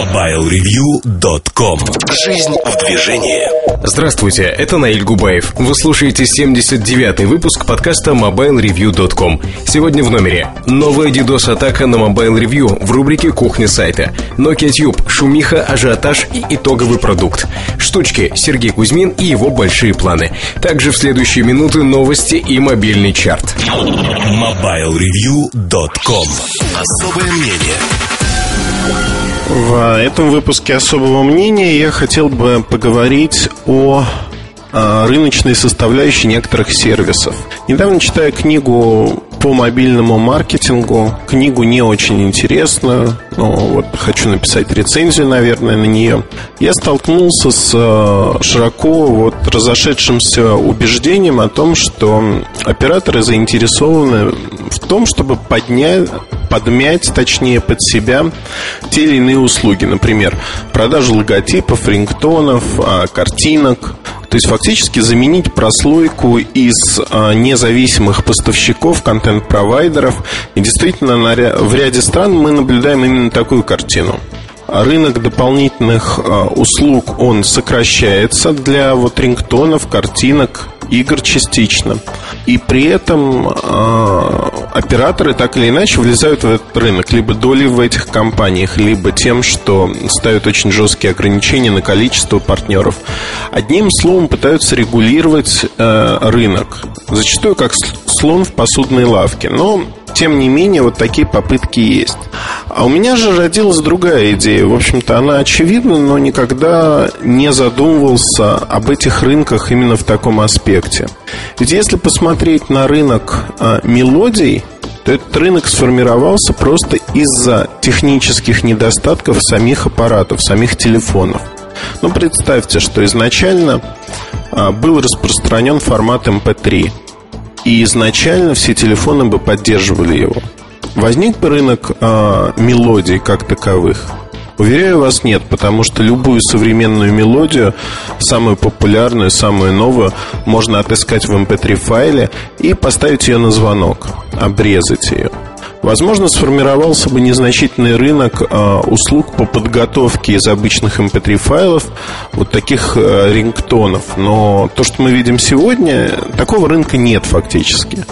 MobileReview.com Жизнь в движении Здравствуйте, это Наиль Губаев. Вы слушаете 79-й выпуск подкаста MobileReview.com. Сегодня в номере новая DDoS-атака на Mobile Review в рубрике «Кухня сайта», Nokia Tube, шумиха, ажиотаж и итоговый продукт, штучки, Сергей Кузьмин и его большие планы. Также в следующие минуты новости и мобильный чарт. MobileReview.com Особое мнение в этом выпуске особого мнения я хотел бы поговорить о рыночной составляющей некоторых сервисов. Недавно читая книгу по мобильному маркетингу, книгу не очень интересную, но вот хочу написать рецензию, наверное, на нее. Я столкнулся с э, широко вот разошедшимся убеждением о том, что операторы заинтересованы в том, чтобы поднять подмять, точнее, под себя те или иные услуги. Например, продажу логотипов, рингтонов, а, картинок. То есть фактически заменить прослойку из а, независимых поставщиков, контент-провайдеров. И действительно, в ряде стран мы наблюдаем именно такую картину рынок дополнительных а, услуг он сокращается для вот рингтонов, картинок, игр частично. И при этом э, операторы так или иначе влезают в этот рынок, либо долей в этих компаниях, либо тем, что ставят очень жесткие ограничения на количество партнеров. Одним словом, пытаются регулировать э, рынок. Зачастую как слон в посудной лавке. Но тем не менее, вот такие попытки есть. А у меня же родилась другая идея. В общем-то, она очевидна, но никогда не задумывался об этих рынках именно в таком аспекте. Ведь если посмотреть на рынок а, мелодий, то этот рынок сформировался просто из-за технических недостатков самих аппаратов, самих телефонов. Ну, представьте, что изначально а, был распространен формат MP3. И изначально все телефоны бы поддерживали его. Возник бы рынок э, мелодий как таковых? Уверяю вас, нет, потому что любую современную мелодию, самую популярную, самую новую, можно отыскать в MP3 эм файле и поставить ее на звонок, обрезать ее. Возможно, сформировался бы незначительный рынок э, услуг по подготовке из обычных MP3 эм файлов вот таких э, рингтонов. Но то, что мы видим сегодня, такого рынка нет фактически.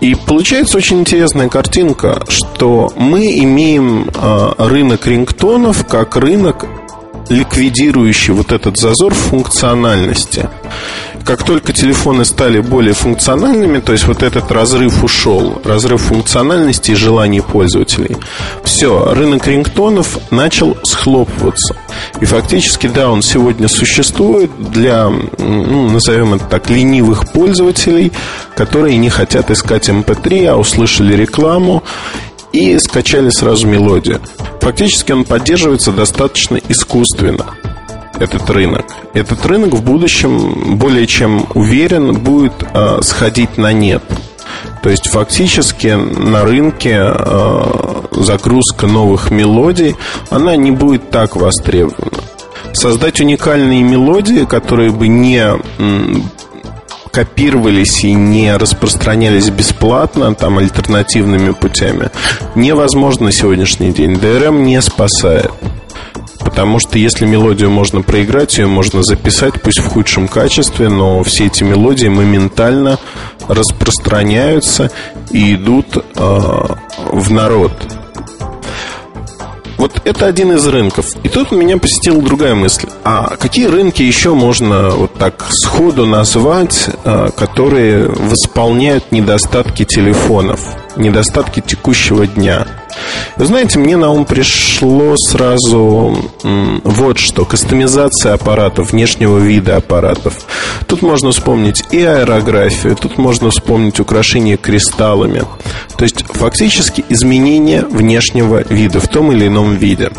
И получается очень интересная картинка, что мы имеем э, рынок рингтонов как рынок, ликвидирующий вот этот зазор функциональности как только телефоны стали более функциональными, то есть вот этот разрыв ушел, разрыв функциональности и желаний пользователей, все, рынок рингтонов начал схлопываться. И фактически, да, он сегодня существует для, ну, назовем это так, ленивых пользователей, которые не хотят искать MP3, эм а услышали рекламу и скачали сразу мелодию. Фактически он поддерживается достаточно искусственно этот рынок. Этот рынок в будущем, более чем уверен, будет э, сходить на нет. То есть фактически на рынке э, загрузка новых мелодий, она не будет так востребована. Создать уникальные мелодии, которые бы не копировались и не распространялись бесплатно, там, альтернативными путями, невозможно на сегодняшний день. DRM не спасает. Потому что если мелодию можно проиграть, ее можно записать, пусть в худшем качестве, но все эти мелодии моментально распространяются и идут э, в народ. Вот это один из рынков. И тут меня посетила другая мысль. А какие рынки еще можно вот так сходу назвать, э, которые восполняют недостатки телефонов, недостатки текущего дня? Вы знаете, мне на ум пришло сразу вот что. Кастомизация аппаратов, внешнего вида аппаратов. Тут можно вспомнить и аэрографию, тут можно вспомнить украшение кристаллами. То есть, фактически, изменение внешнего вида в том или ином виде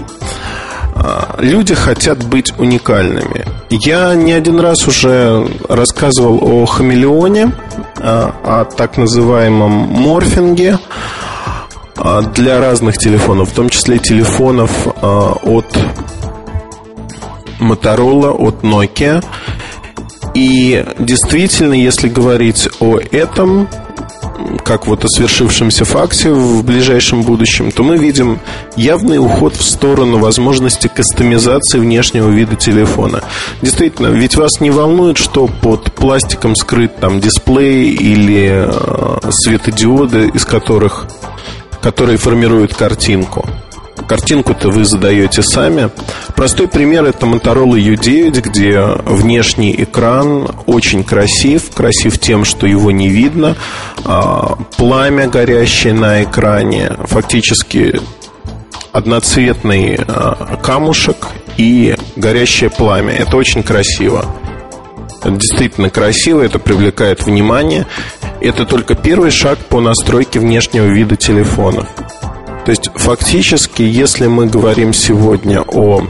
а, люди хотят быть уникальными. Я не один раз уже рассказывал о хамелеоне, а, о так называемом морфинге, для разных телефонов, в том числе телефонов а, от Motorola, от Nokia. И действительно, если говорить о этом, как вот о свершившемся факте в ближайшем будущем, то мы видим явный уход в сторону возможности кастомизации внешнего вида телефона. Действительно, ведь вас не волнует, что под пластиком скрыт там дисплей или э, светодиоды, из которых которые формируют картинку. Картинку-то вы задаете сами. Простой пример это Motorola U9, где внешний экран очень красив. Красив тем, что его не видно. А, пламя горящее на экране. Фактически одноцветный а, камушек и горящее пламя. Это очень красиво. Это действительно красиво, это привлекает внимание. Это только первый шаг по настройке внешнего вида телефона. То есть фактически, если мы говорим сегодня о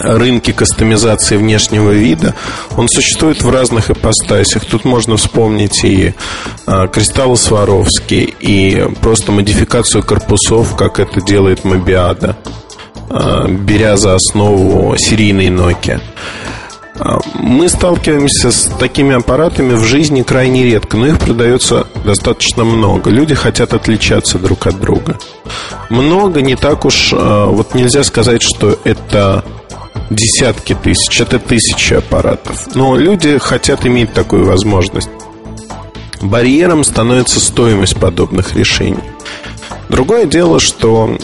рынке кастомизации внешнего вида, он существует в разных ипостасях. Тут можно вспомнить и а, кристаллы Сваровски, и просто модификацию корпусов, как это делает Мобиада, а, беря за основу серийный Nokia. Мы сталкиваемся с такими аппаратами в жизни крайне редко, но их продается достаточно много. Люди хотят отличаться друг от друга. Много, не так уж, а, вот нельзя сказать, что это десятки тысяч, это тысячи аппаратов. Но люди хотят иметь такую возможность. Барьером становится стоимость подобных решений. Другое дело, что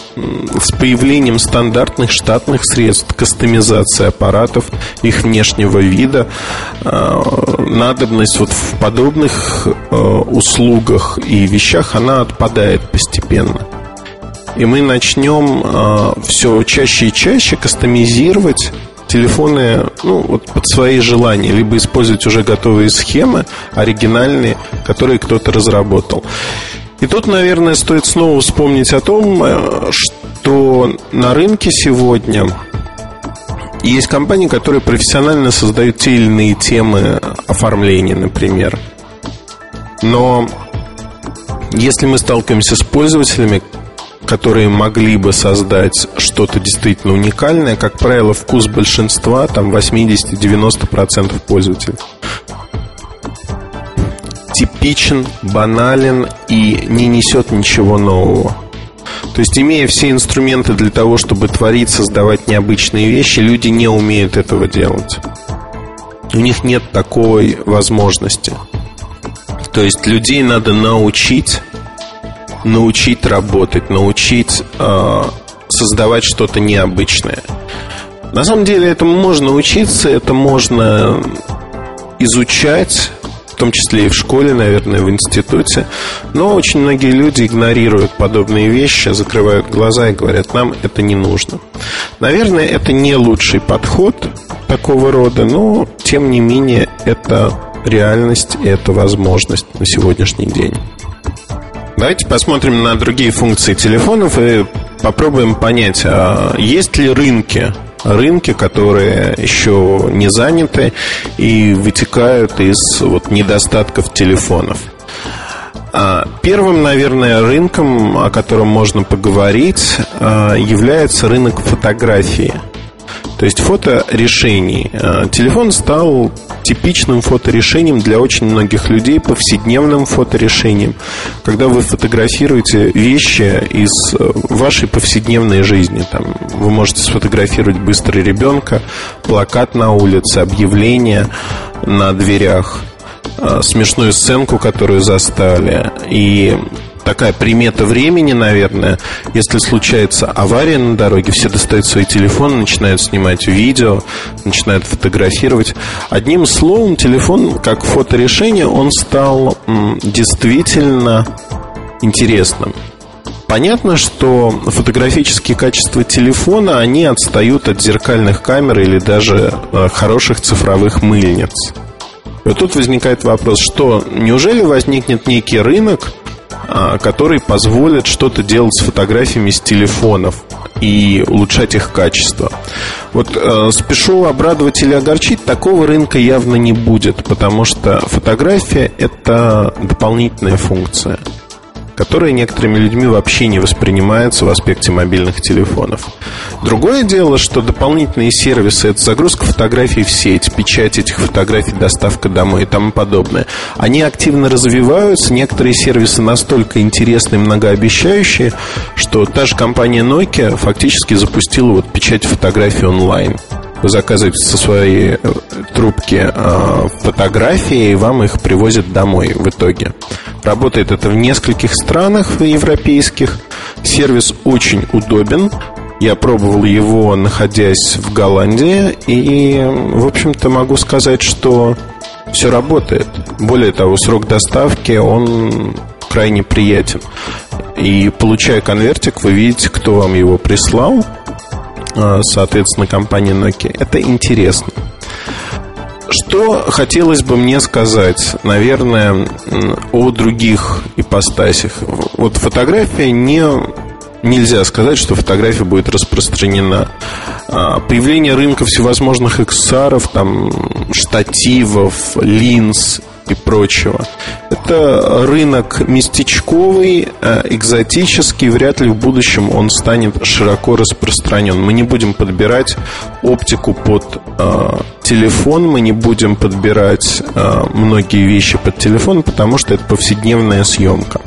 с появлением стандартных штатных средств кастомизации аппаратов, их внешнего вида, э, надобность вот в подобных э, услугах и вещах, она отпадает постепенно. И мы начнем э, все чаще и чаще кастомизировать телефоны ну, вот под свои желания, либо использовать уже готовые схемы, оригинальные, которые кто-то разработал. И тут, наверное, стоит снова вспомнить о том, э, что на рынке сегодня есть компании, которые профессионально создают те или иные темы оформления, например. Но если мы сталкиваемся с пользователями, которые могли бы создать что-то действительно уникальное, как правило, вкус большинства, там 80-90% пользователей типичен, банален и не несет ничего нового. То есть, имея все инструменты для того, чтобы творить, создавать необычные вещи, люди не умеют этого делать. У них нет такой возможности. То есть, людей надо научить, научить работать, научить э, создавать что-то необычное. На самом деле, этому можно учиться, это можно изучать, в том числе и в школе, наверное, в институте. Но очень многие люди игнорируют подобные вещи, закрывают глаза и говорят, нам это не нужно. Наверное, это не лучший подход такого рода, но, тем не менее, это реальность это возможность на сегодняшний день. Давайте посмотрим на другие функции телефонов и попробуем понять, а есть ли рынки рынки, которые еще не заняты и вытекают из вот, недостатков телефонов. А, первым, наверное, рынком, о котором можно поговорить, а, является рынок фотографии – то есть фоторешений. Э, телефон стал типичным фоторешением для очень многих людей, повседневным фоторешением, когда вы фотографируете вещи из э, вашей повседневной жизни. Там, вы можете сфотографировать быстро ребенка, плакат на улице, объявление на дверях, э, смешную сценку, которую застали. И такая примета времени, наверное. Если случается авария на дороге, все достают свои телефоны, начинают снимать видео, начинают фотографировать. Одним словом, телефон как фоторешение, он стал действительно интересным. Понятно, что фотографические качества телефона, они отстают от зеркальных камер или даже э, хороших цифровых мыльниц. И вот тут возникает вопрос, что неужели возникнет некий рынок, а, который позволит что-то делать с фотографиями с телефонов и улучшать их качество. Вот э, спешу обрадовать или огорчить, такого рынка явно не будет, потому что фотография это дополнительная функция которая некоторыми людьми вообще не воспринимается в аспекте мобильных телефонов. Другое дело, что дополнительные сервисы, это загрузка фотографий в сеть, печать этих фотографий, доставка домой и тому подобное, они активно развиваются. Некоторые сервисы настолько интересные, многообещающие, что та же компания Nokia фактически запустила вот печать фотографий онлайн. Заказываете со своей э, трубки э, фотографии, и вам их привозят домой в итоге. Работает это в нескольких странах европейских. Сервис очень удобен. Я пробовал его, находясь в Голландии, и, в общем-то, могу сказать, что все работает. Более того, срок доставки, он крайне приятен. И получая конвертик, вы видите, кто вам его прислал, соответственно, компания Nokia. Это интересно. Что хотелось бы мне сказать, наверное, о других ипостасях. Вот фотография не нельзя сказать, что фотография будет распространена. А, появление рынка всевозможных XR, там, штативов, линз и прочего. Это рынок местечковый, а, экзотический, вряд ли в будущем он станет широко распространен. Мы не будем подбирать оптику под э, телефон, мы не будем подбирать э, многие вещи под телефон, потому что это повседневная съемка.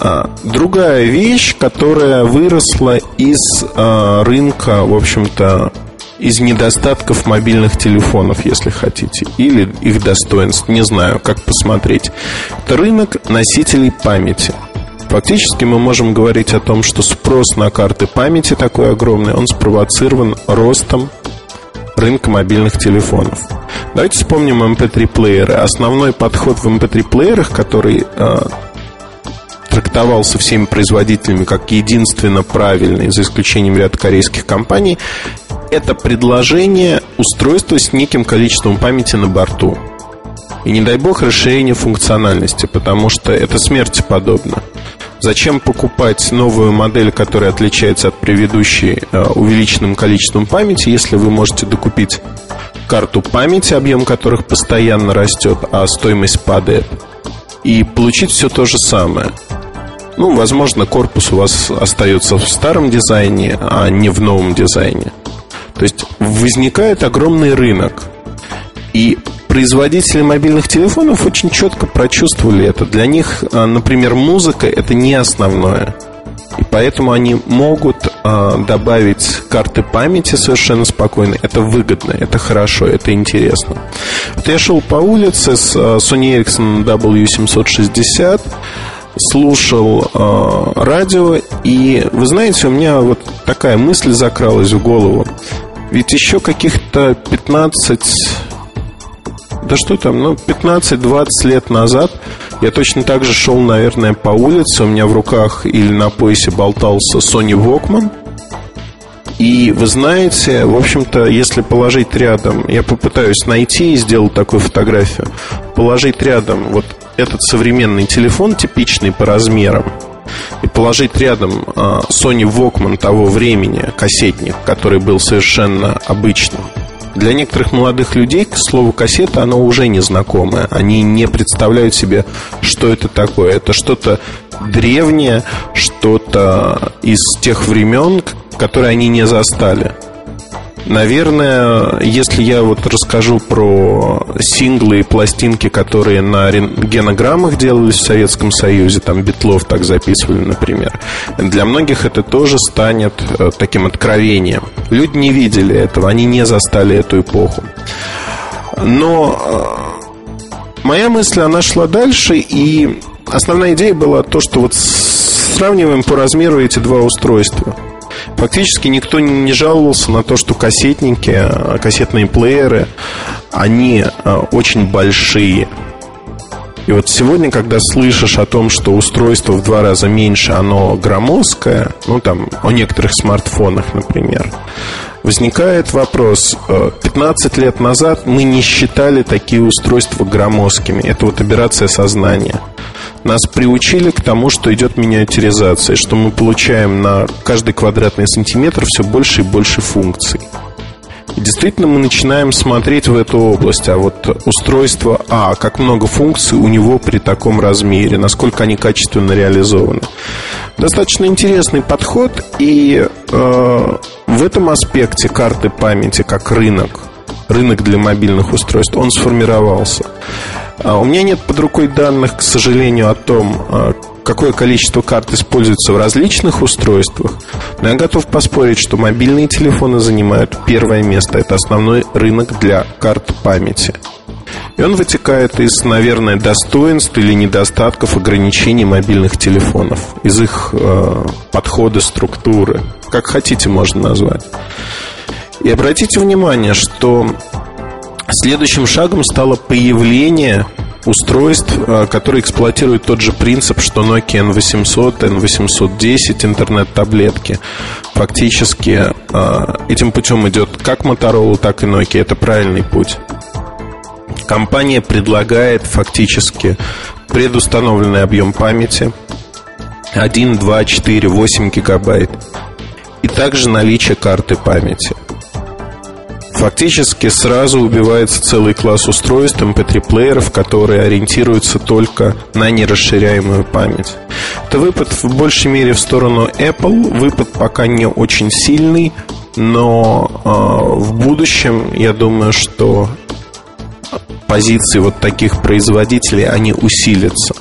А, другая вещь, которая выросла из а, рынка, в общем-то, из недостатков мобильных телефонов, если хотите, или их достоинств, не знаю, как посмотреть. Это рынок носителей памяти. Фактически мы можем говорить о том, что спрос на карты памяти такой огромный, он спровоцирован ростом рынка мобильных телефонов. Давайте вспомним MP3-плееры. Основной подход в MP3-плеерах, который а, трактовался всеми производителями как единственно правильный, за исключением ряда корейских компаний, это предложение устройства с неким количеством памяти на борту. И не дай бог расширение функциональности, потому что это смерти подобно. Зачем покупать новую модель, которая отличается от предыдущей э, увеличенным количеством памяти, если вы можете докупить карту памяти, объем которых постоянно растет, а стоимость падает, и получить все то же самое. Ну, возможно, корпус у вас остается в старом дизайне, а не в новом дизайне. То есть возникает огромный рынок. И производители мобильных телефонов очень четко прочувствовали это. Для них, а, например, музыка это не основное. И поэтому они могут э, добавить карты памяти совершенно спокойно. Это выгодно, это хорошо, это интересно. Вот я шел по улице с э, Sony Ericsson W760 слушал радио, и вы знаете, у меня вот такая мысль закралась в голову. Ведь еще каких-то 15, да что там, ну, 15-20 лет назад я точно так же шел, наверное, по улице, у меня в руках или на поясе болтался Sony Walkman. И вы знаете, в общем-то, если положить рядом, я попытаюсь найти и сделать такую фотографию, положить рядом вот этот современный телефон, типичный по размерам, и положить рядом а, Sony Walkman того времени, кассетник, который был совершенно обычным, для некоторых молодых людей слово кассета, оно уже незнакомое. Они не представляют себе, что это такое. Это что-то древнее, что-то из тех времен, которые они не застали. Наверное, если я вот расскажу про синглы и пластинки, которые на рентгенограммах делались в Советском Союзе, там Битлов так записывали, например, для многих это тоже станет э, таким откровением. Люди не видели этого, они не застали эту эпоху. Но э, моя мысль, она шла дальше, и основная идея была то, что вот сравниваем по размеру эти два устройства – Фактически никто не жаловался на то, что кассетники, а, кассетные плееры, они а, очень большие. И вот сегодня, когда слышишь о том, что устройство в два раза меньше, оно громоздкое, ну там о некоторых смартфонах, например, возникает вопрос. 15 э, лет назад мы не считали такие устройства громоздкими. Это вот операция сознания нас приучили к тому, что идет миниатюризация, что мы получаем на каждый квадратный сантиметр все больше и больше функций. Действительно мы начинаем смотреть в эту область, а вот устройство А, как много функций у него при таком размере, насколько они качественно реализованы. Достаточно интересный подход, и э, в этом аспекте карты памяти как рынок, рынок для мобильных устройств, он сформировался. А у меня нет под рукой данных, к сожалению, о том, а, какое количество карт используется в различных устройствах, но я готов поспорить, что мобильные телефоны занимают первое место. Это основной рынок для карт памяти. И он вытекает из, наверное, достоинств или недостатков ограничений мобильных телефонов, из их э, подхода, структуры, как хотите можно назвать. И обратите внимание, что следующим шагом стало появление устройств, э, которые эксплуатируют тот же принцип, что Nokia N800, N810, интернет-таблетки. Фактически э, этим путем идет как Motorola, так и Nokia. Это правильный путь. Компания предлагает фактически предустановленный объем памяти 1, 2, 4, 8 гигабайт и также наличие карты памяти – Фактически сразу убивается целый класс устройств MP3-плееров, которые ориентируются только на нерасширяемую память. Это выпад в большей мере в сторону Apple. Выпад пока не очень сильный, но э, в будущем я думаю, что позиции вот таких производителей они усилятся.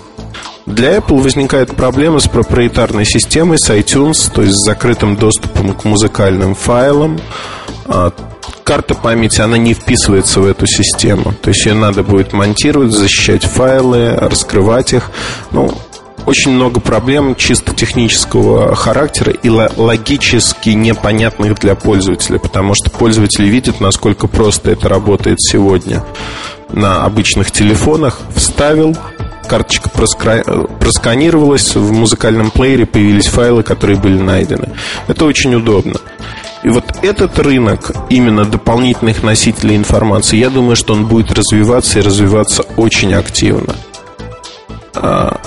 Для Apple возникает проблема с проприетарной системой, с iTunes, то есть с закрытым доступом к музыкальным файлам. Карта памяти, она не вписывается в эту систему. То есть ее надо будет монтировать, защищать файлы, раскрывать их. Ну, очень много проблем чисто технического характера и логически непонятных для пользователя, потому что пользователи видят, насколько просто это работает сегодня на обычных телефонах. Вставил, карточка проскра... просканировалась, в музыкальном плеере появились файлы, которые были найдены. Это очень удобно. И вот этот рынок именно дополнительных носителей информации, я думаю, что он будет развиваться и развиваться очень активно. А,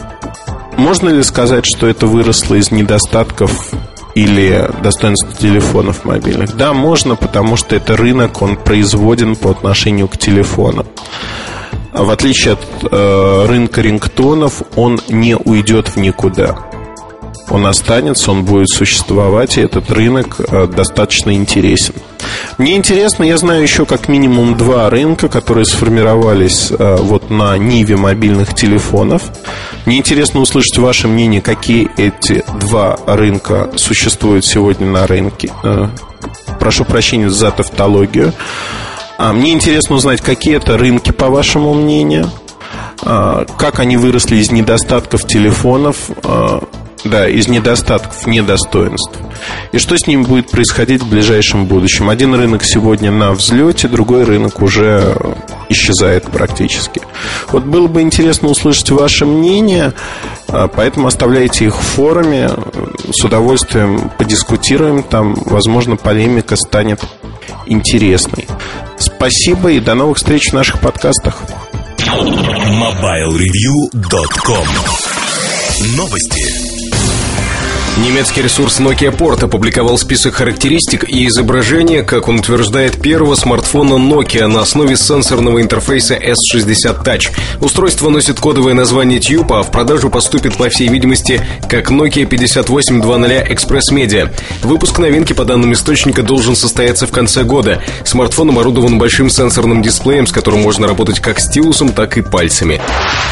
можно ли сказать, что это выросло из недостатков или достоинств телефонов мобильных? Да, можно, потому что это рынок, он производен по отношению к телефонам. В отличие от э, рынка рингтонов, он не уйдет в никуда он останется, он будет существовать, и этот рынок э, достаточно интересен. Мне интересно, я знаю еще как минимум два рынка, которые сформировались э, вот на ниве мобильных телефонов. Мне интересно услышать ваше мнение, какие эти два рынка существуют сегодня на рынке. Э, прошу прощения за тавтологию. А мне интересно узнать, какие это рынки, по вашему мнению, как они выросли из недостатков телефонов, да, из недостатков, недостоинств. И что с ними будет происходить в ближайшем будущем? Один рынок сегодня на взлете, другой рынок уже исчезает практически. Вот было бы интересно услышать ваше мнение, а, поэтому оставляйте их в форуме, с удовольствием подискутируем, там, возможно, полемика станет интересной. Спасибо и до новых встреч в наших подкастах. MobileReview.com Новости. Немецкий ресурс Nokia Port опубликовал список характеристик и изображения, как он утверждает, первого смартфона Nokia на основе сенсорного интерфейса S60 Touch. Устройство носит кодовое название Tube, а в продажу поступит, по всей видимости, как Nokia 5820 Express Media. Выпуск новинки, по данным источника, должен состояться в конце года. Смартфон оборудован большим сенсорным дисплеем, с которым можно работать как стилусом, так и пальцами.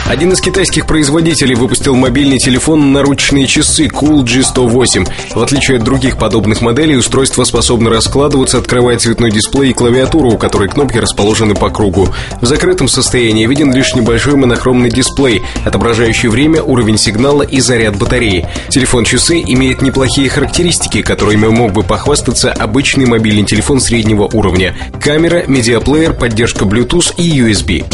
Один из китайских производителей выпустил мобильный телефон наручные часы Cool G 108. В отличие от других подобных моделей, устройство способно раскладываться, открывая цветной дисплей и клавиатуру, у которой кнопки расположены по кругу. В закрытом состоянии виден лишь небольшой монохромный дисплей, отображающий время, уровень сигнала и заряд батареи. Телефон-часы имеет неплохие характеристики, которыми мог бы похвастаться обычный мобильный телефон среднего уровня. Камера, медиаплеер, поддержка Bluetooth и USB.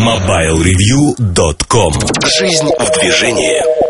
MobileReview.com Жизнь в движении.